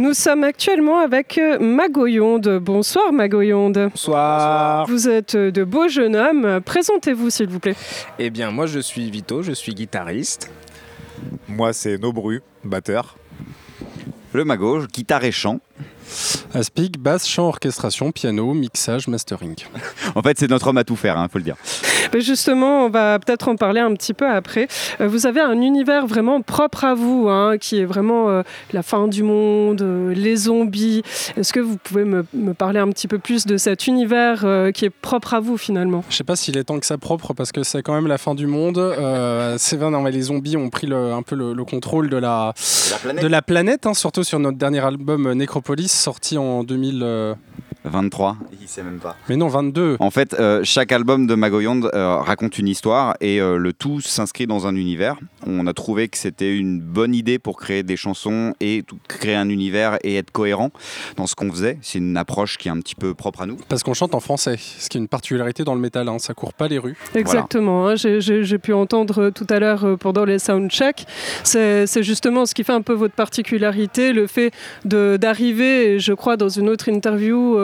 Nous sommes actuellement avec euh, Magoyonde. Bonsoir Magoyonde. Bonsoir. Vous êtes euh, de beaux jeunes hommes. Présentez-vous s'il vous plaît. Eh bien, moi je suis Vito, je suis guitariste. Moi, c'est Nobru, batteur. Le Mago, guitare et chant. Aspic, basse, chant, orchestration, piano, mixage, mastering. En fait, c'est notre homme à tout faire, il faut le dire. Mais justement, on va peut-être en parler un petit peu après. Euh, Vous avez un univers vraiment propre à vous, hein, qui est vraiment euh, la fin du monde, euh, les zombies. Est-ce que vous pouvez me, me parler un petit peu plus de cet univers euh, qui est propre à vous finalement? Je sais pas s'il est temps que ça propre parce que c'est quand même la fin du monde. Euh, c'est vrai, non, mais les zombies ont pris le- un peu le, le contrôle de la, de la planète, hein, surtout sur notre dernier album Necropolis, sorti en 2000. Euh, 23, il sait même pas. Mais non, 22. En fait, euh, chaque album de Magoyonde euh, raconte une histoire et euh, le tout s'inscrit dans un univers. On a trouvé que c'était une bonne idée pour créer des chansons et tout- créer un univers et être cohérent dans ce qu'on faisait. C'est une approche qui est un petit peu propre à nous. Parce qu'on chante en français, ce qui est une particularité dans le métal, hein, ça court pas les rues. Exactement, hein, j'ai- pu entendre tout à l'heure euh, pendant les soundchecks. C'est justement ce qui fait un peu votre particularité, le fait d'arriver, je crois dans une autre interview,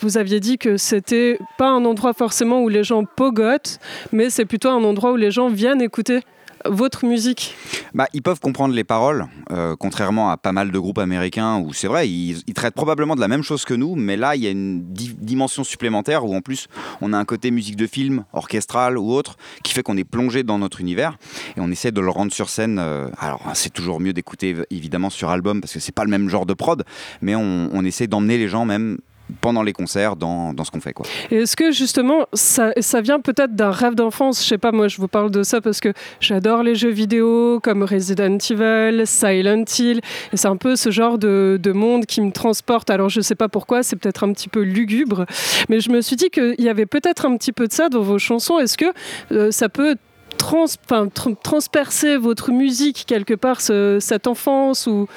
vous aviez dit que c'était pas un endroit forcément où les gens pogotent, mais c'est plutôt un endroit où les gens viennent écouter votre musique. Bah, ils peuvent comprendre les paroles, euh, contrairement à pas mal de groupes américains où c'est vrai, ils, traitent probablement de la même chose que nous, mais là, il y a une di- dimension supplémentaire où en plus, on a un côté musique de film, orchestral ou autre, qui fait qu'on est plongé dans notre univers et on essaie de le rendre sur scène. euh, alors, c'est toujours mieux d'écouter évidemment sur album parce que c'est pas le même genre de prod, mais on essaie d'emmener les gens même pendant les concerts dans, dans ce qu'on fait. Quoi. Est-ce que justement ça, ça vient peut-être d'un rêve d'enfance? Je sais pas, moi je vous parle de ça parce que j'adore les jeux vidéo comme Resident Evil, Silent Hill, et c'est un peu ce genre de, de monde qui me transporte. Alors je sais pas pourquoi, c'est peut-être un petit peu lugubre, mais je me suis dit qu'il y avait peut-être un petit peu de ça dans vos chansons. Est-ce que euh, ça peut transpercer votre musique quelque part, ce- cette enfance, ou,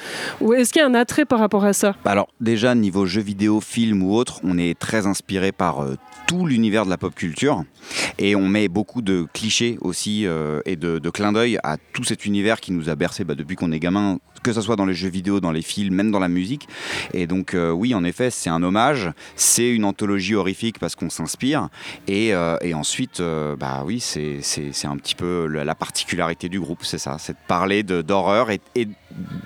est-ce qu'il y a un attrait par rapport à ça? Bah Alors déjà niveau jeux vidéo, film ou autre, on est très inspiré par euh, tout l'univers de la pop culture et on met beaucoup de clichés aussi euh, et de, de clins d'œil à tout cet univers qui nous a bercé bah, depuis qu'on est gamin, que ce soit dans les jeux vidéo, dans les films, même dans la musique. Et donc euh, oui, en effet, c'est un hommage, c'est une anthologie horrifique parce qu'on s'inspire et, et ensuite, bah oui, c'est un petit peu la, la particularité du groupe, c'est ça, c'est de parler d'horreur et, et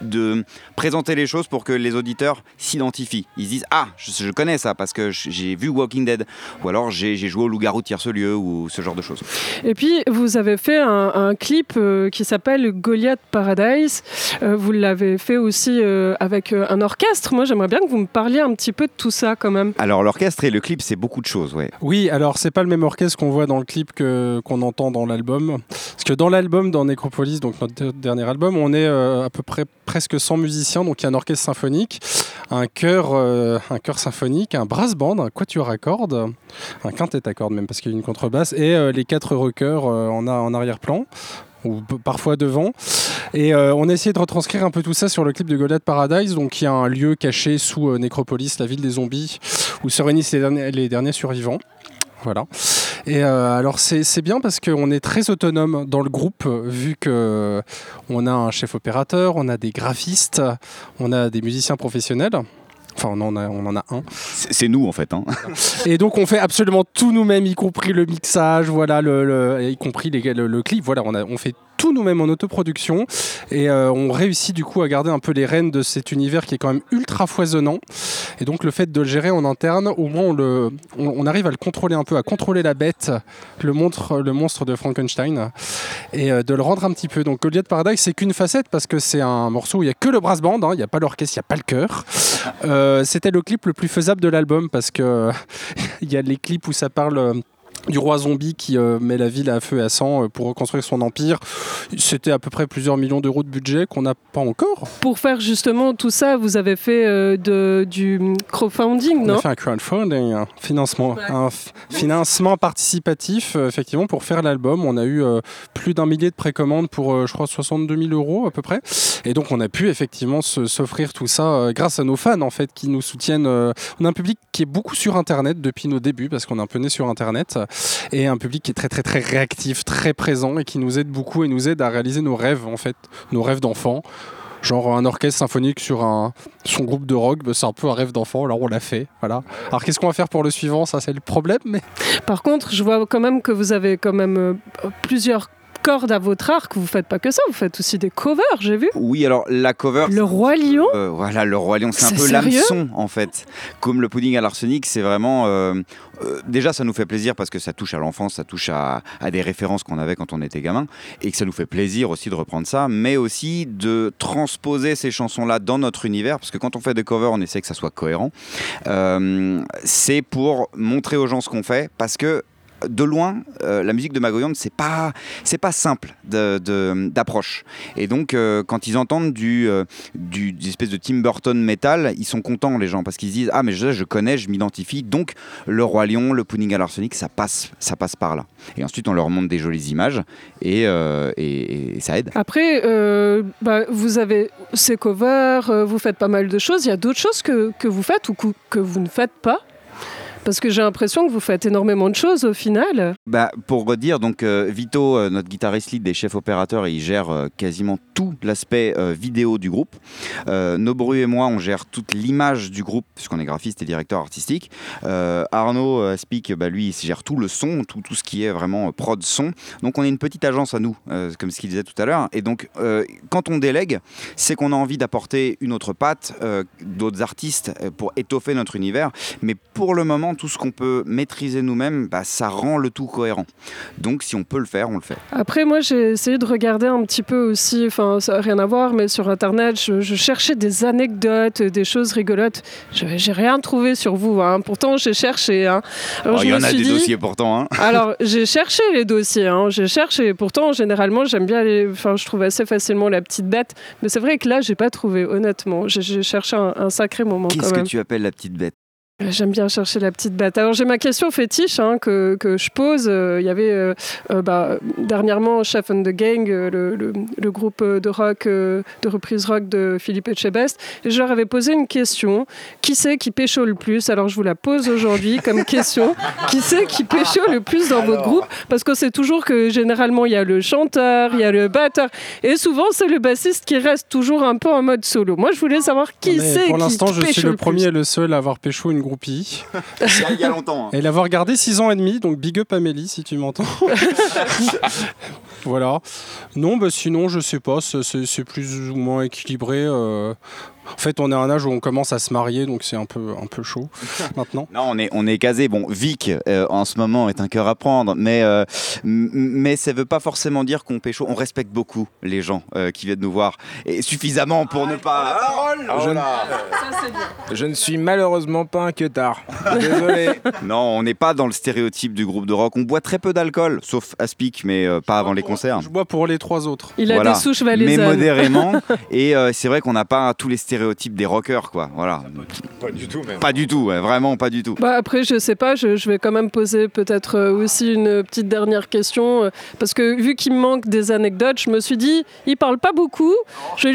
de présenter les choses pour que les auditeurs s'identifient. Ils se disent Ah, je, je connais ça parce que j'ai vu Walking Dead, ou alors j'ai joué au Loup-garou de Tierce-Lieu, ou ce genre de choses. Et puis, vous avez fait un, un clip euh, qui s'appelle Goliath Paradise. Euh, vous l'avez fait aussi euh, avec un orchestre. Moi, j'aimerais bien que vous me parliez un petit peu de tout ça quand même. Alors, l'orchestre et le clip, c'est beaucoup de choses, ouais. Oui, alors c'est pas le même orchestre qu'on voit dans le clip que qu'on entend dans l'album. Parce que dans l'album, dans Necropolis, donc notre de- dernier album, on est euh, à peu près presque 100 musiciens. Donc il y a un orchestre symphonique, un chœur, euh, un chœur symphonique, un brass band, un quatuor à cordes, un quintet à cordes même parce qu'il y a une contrebasse et euh, les quatre rockers euh, en, en arrière-plan ou parfois devant. Et on a essayé de retranscrire un peu tout ça sur le clip de Goliath Paradise, donc il y a un lieu caché sous Necropolis, la ville des zombies, où se réunissent les derniers, les derniers survivants. Voilà. Et euh, alors c'est bien parce qu'on est très autonome dans le groupe, euh, vu que euh, on a un chef opérateur, on a des graphistes, on a des musiciens professionnels. Enfin, on en a, on en a un. C'est c'est nous, en fait. Hein. Et donc on fait absolument tout nous-mêmes, y compris le mixage, voilà, le, le- y compris les- le, le clip. Voilà, on, a, on fait tout nous-mêmes en autoproduction et euh, on réussit du coup à garder un peu les rênes de cet univers qui est quand même ultra foisonnant. Et donc le fait de le gérer en interne, au moins on, le, arrive à le contrôler un peu, à contrôler la bête, le monstre, le monstre de Frankenstein, et euh, de le rendre un petit peu. Donc Goliath Paradise, c'est qu'une facette parce que c'est un morceau où il n'y a que le brass band, hein, il n'y a pas l'orchestre, il n'y a pas le chœur. Euh, C'était le clip le plus faisable de l'album parce que il y a les clips où ça parle. Du roi zombie qui euh, met la ville à feu et à sang euh, pour reconstruire son empire. C'était à peu près plusieurs millions d'euros de budget qu'on n'a pas encore. Pour faire justement tout ça, vous avez fait euh, de, du crowdfunding, On non a fait un crowdfunding, un financement, un financement participatif, effectivement, pour faire l'album. On a eu plus d'un millier de précommandes pour, je crois, 62 000 euros à peu près. Et donc, on a pu effectivement s'offrir tout ça euh, grâce à nos fans, en fait, qui nous soutiennent. euh, on a un public qui est beaucoup sur Internet depuis nos débuts, parce qu'on est un peu né sur Internet, et un public qui est très, très, très réactif, très présent, et qui nous aide beaucoup et nous aide à réaliser nos rêves, en fait, nos rêves d'enfants genre un orchestre symphonique sur un, son groupe de rock, bah, c'est un peu un rêve d'enfant, alors on l'a fait. Voilà. Alors qu'est-ce qu'on va faire pour le suivant? Ça, c'est le problème. Mais... Par contre, je vois quand même que vous avez quand même euh, plusieurs cordes à votre arc. Vous faites pas que ça, vous faites aussi des covers, j'ai vu. Oui, alors la cover. Le Roi Lion Euh, voilà, le roi lion, c'est un peu l'hameçon en fait. Comme le pudding à l'arsenic, c'est vraiment. euh, euh, déjà, ça nous fait plaisir parce que ça touche à l'enfance, ça touche à, à des références qu'on avait quand on était gamin, et que ça nous fait plaisir aussi de reprendre ça, mais aussi de transposer ces chansons-là dans notre univers, parce que quand on fait des covers, on essaie que ça soit cohérent. C'est pour montrer aux gens ce qu'on fait, parce que de loin, euh, la musique de Magoyande, c'est pas, c'est pas simple d'approche. Et donc, euh, quand ils entendent du, euh, du, des espèces de Tim Burton metal, ils sont contents, les gens, parce qu'ils se disent Ah, mais je, je connais, je m'identifie. Donc, le Roi Lion, le pudding à l'arsenic, ça passe, ça passe par là. Et ensuite, on leur montre des jolies images et, euh, et- ça aide. Après, bah, vous avez ces covers, vous faites pas mal de choses. Il y a d'autres choses que, que vous faites ou que vous ne faites pas? Parce que j'ai l'impression que vous faites énormément de choses au final. Bah, pour redire, donc euh, Vito, euh, notre guitariste lead des chefs opérateurs, il gère euh, quasiment tout l'aspect vidéo du groupe. Nobru et moi, on gère toute l'image du groupe, puisqu'on est graphiste et directeur artistique. Arnaud Speak, bah, lui, il gère tout le son, tout, tout ce qui est vraiment prod son. Donc on est une petite agence à nous, comme ce qu'il disait tout à l'heure. Et donc, quand on délègue, c'est qu'on a envie d'apporter une autre patte, d'autres artistes pour étoffer notre univers. Mais pour le moment, tout ce qu'on peut maîtriser nous-mêmes, bah, ça rend le tout cohérent. Donc si on peut le faire, on le fait. Après, moi, j'ai essayé de regarder un petit peu aussi, enfin, ça n'a rien à voir, mais sur Internet, je, je cherchais des anecdotes, des choses rigolotes. Je- J'ai rien trouvé sur vous, hein. pourtant j'ai cherché. hein. Alors, Oh, je Il y en a des dit- dossiers pourtant. hein. Alors, j'ai cherché les dossiers, hein. j'ai cherché. Pourtant, généralement, j'aime bien les. Enfin, je trouve assez facilement la petite bête. Mais c'est vrai que là, j'ai pas trouvé, honnêtement. J'ai- cherché un, un sacré moment Qu'est-ce que tu appelles la petite bête? J'aime bien chercher la petite bête. Alors j'ai ma question fétiche hein, que, que je pose. Euh, Il y avait euh, euh, bah, dernièrement Chef and the Gang, le, le- le groupe de rock, euh, de reprise rock de Philippe Etchebest. Et je leur avais posé une question. Qui c'est qui pécho le plus? Alors je vous la pose aujourd'hui comme question. qui c'est qui pécho le plus dans votre groupe? Parce que c'est toujours que généralement il y a le chanteur, il y a le batteur. Et souvent c'est le bassiste qui reste toujours un peu en mode solo. Moi je voulais savoir qui c'est pour qui, l'instant, qui je suis le le premier et le seul à avoir pécho une groupie. Il y a longtemps. hein. Et l'avoir gardé 6 ans et demi, donc big up Amélie si tu m'entends. voilà. Non, bah sinon, je sais pas, c'est plus ou moins équilibré. euh. En fait, on est à un âge où on commence à se marier, donc c'est un peu, un peu chaud maintenant. Non, on est, on est casé. Bon, Vic, euh, en ce moment, est un cœur à prendre, mais, euh, mais ça veut pas forcément dire qu'on pécho. On respecte beaucoup les gens euh, qui viennent nous voir, et suffisamment pour ne pas. Je, ne... je ne suis malheureusement pas un queutard. Désolé. Non, on n'est pas dans le stéréotype du groupe de rock. On boit très peu d'alcool, sauf Aspic, mais euh, pas avant les concerts. Je bois pour les trois autres. Il a des souches Mais valaisannes. modérément. et euh, c'est vrai qu'on n'a pas tous les stéréotypes des rockers, quoi. Voilà. Pas du tout, même. Pas du tout, ouais, vraiment pas du tout. Bah après, je sais pas, je, je vais quand même poser peut-être euh, aussi une petite dernière question, euh, parce que vu qu'il me manque des anecdotes, je me suis dit, il parle pas beaucoup. Je,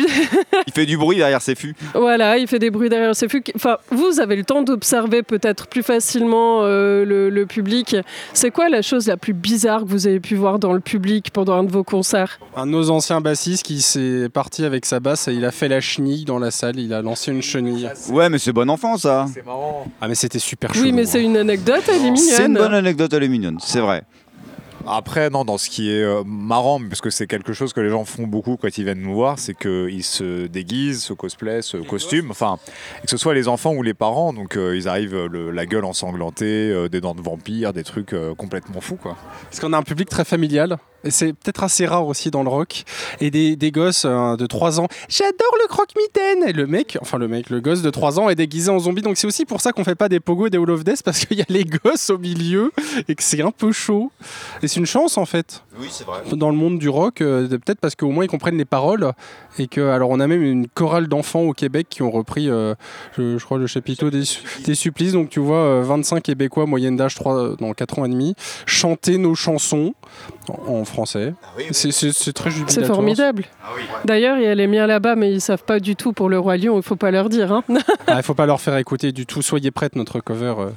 Il fait du bruit derrière ses fûts. voilà, il fait des bruits derrière ses fûts. Enfin, vous avez le temps d'observer peut-être plus facilement euh, le, le public. C'est quoi la chose la plus bizarre que vous avez pu voir dans le public pendant un de vos concerts? Un de nos anciens bassistes qui s'est parti avec sa basse et il a fait la chenille dans la salle, il a lancé une chenille. Ouais, mais c'est bon enfant, ça. C'est marrant. Ah mais c'était super chaud. Oui, mais c'est une anecdote, elle est C'est une bonne anecdote, elle est mignonne, c'est vrai. Après, non, dans ce qui est euh, marrant, parce que c'est quelque chose que les gens font beaucoup quand ils viennent nous voir, c'est qu'ils se déguisent, se cosplay, se costument, enfin, que ce soit les enfants ou les parents, donc euh, ils arrivent euh, le- la gueule ensanglantée, euh, des dents de vampire, des trucs euh, complètement fous, quoi. Parce qu'on a un public très familial? C'est peut-être assez rare aussi dans le rock. Et des, des gosses euh, de 3 ans, j'adore le croque-mitaine Et le mec, enfin le mec, le gosse de 3 ans est déguisé en zombie. Donc c'est aussi pour ça qu'on fait pas des pogo et des Hall of Death, parce qu'il y a les gosses au milieu et que c'est un peu chaud. Et c'est une chance en fait. Oui, c'est vrai. Dans le monde du rock, euh, peut-être parce qu'au moins ils comprennent les paroles. Et que, alors on a même une chorale d'enfants au Québec qui ont repris, euh, je, je crois, le chapiteau des, des supplices. Donc tu vois, euh, 25 Québécois, moyenne d'âge 3, dans 4 ans et demi, chanter nos chansons en, français. C'est- C'est c'est très jubilatoire. C'est formidable. D'ailleurs, il y a les miens là-bas, mais ils savent pas du tout pour le Roi Lion, il faut pas leur dire. hein. Il ne faut pas leur faire écouter du tout. Soyez prêtes, notre cover. euh,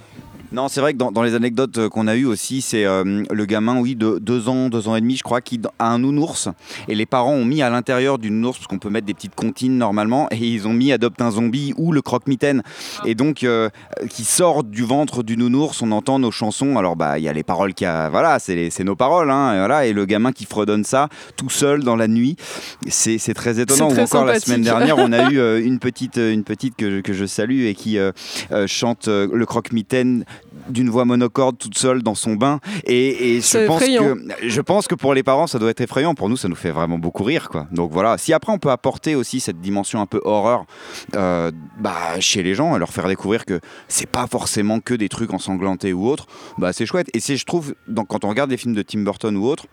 Non, c'est vrai que dans, dans les anecdotes qu'on a eues aussi, c'est euh, le gamin, oui, de deux ans, deux ans et demi, je crois, qui a un nounours. Et les parents ont mis à l'intérieur du nounours, parce qu'on peut mettre des petites comptines normalement, et ils ont mis Adopte un zombie ou le croque-mitaine. Et donc, euh, qui sort du ventre du nounours, on entend nos chansons. Alors, bah, il y a les paroles qui a. Voilà, c'est nos paroles, hein, et voilà. Et le gamin qui fredonne ça tout seul dans la nuit, c'est très étonnant. C'est Ou très encore la semaine dernière, on a eu euh, une petite, une petite que, je- que je salue et qui chante le croque-mitaine d'une voix monocorde toute seule dans son bain. Et, et je pense effrayant. que je pense que pour les parents ça doit être effrayant. Pour nous ça nous fait vraiment beaucoup rire quoi. Donc voilà. Si après on peut apporter aussi cette dimension un peu horreur euh, bah, chez les gens et leur faire découvrir que c'est pas forcément que des trucs ensanglantés ou autres bah c'est chouette. Et je trouve donc quand on regarde des films de Tim Burton ou autres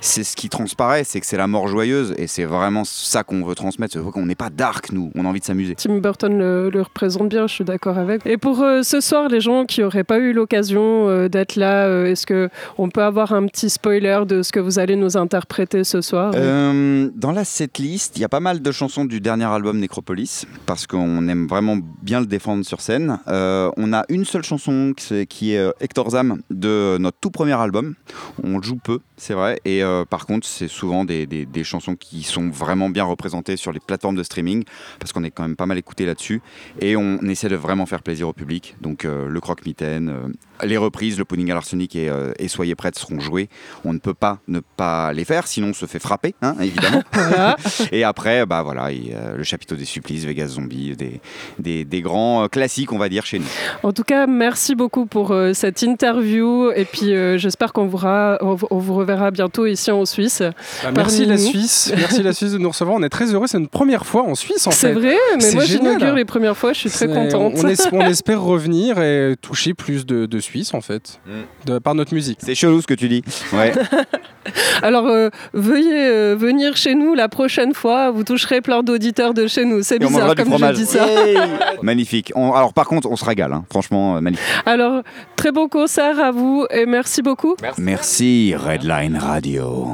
c'est ce qui transparaît c'est que c'est la mort joyeuse. Et c'est vraiment ça qu'on veut transmettre. C'est qu'on n'est pas dark nous. On a envie de s'amuser. Tim Burton le, le représente bien, je suis d'accord avec. Et pour euh, ce soir, les gens qui n'auraient pas eu l'occasion euh, d'être là, euh, est-ce que on peut avoir un petit spoiler de ce que vous allez nous interpréter ce soir Euh, dans la setlist, il y a pas mal de chansons du dernier album Necropolis, parce qu'on aime vraiment bien le défendre sur scène. On a une seule chanson qui est- Hector Zam de notre tout premier album. On joue peu, c'est vrai, et par contre, c'est souvent des, des- chansons qui sont vraiment bien représentées sur les plateformes de streaming, parce qu'on est quand même pas mal écouté là-dessus, et on essaie de vraiment faire plaisir au public. Donc le croque-mitaine, euh, les reprises, le pudding à l'arsenic et, euh, et Soyez prêtes seront jouées. On ne peut pas ne pas les faire, sinon on se fait frapper, hein, évidemment. Et après, bah voilà, a le chapiteau des supplices, Vegas Zombie, des, des, des grands euh, classiques, on va dire, chez nous. En tout cas, merci beaucoup pour euh, cette interview. Et puis, euh, j'espère qu'on vous, on vous- reverra bientôt ici en Suisse. Bah, merci la. Suisse, merci la Suisse de nous recevoir. On est très heureux. C'est notre première fois en Suisse en C'est fait. vrai, mais C'est moi, j'inaugure les premières fois. Je suis très C'est- contente. On, es- on espère revenir et toucher plus de, de Suisse en fait, de, par notre musique. C'est chelou ce que tu dis. Ouais. Alors, euh, veuillez euh, venir chez nous la prochaine fois. Vous toucherez plein d'auditeurs de chez nous. C'est bizarre du comme je dis ça. Magnifique. On- alors par contre, on se régale, hein. franchement, euh, magnifique. Alors, très bon concert à vous et merci beaucoup. Merci Redline Radio.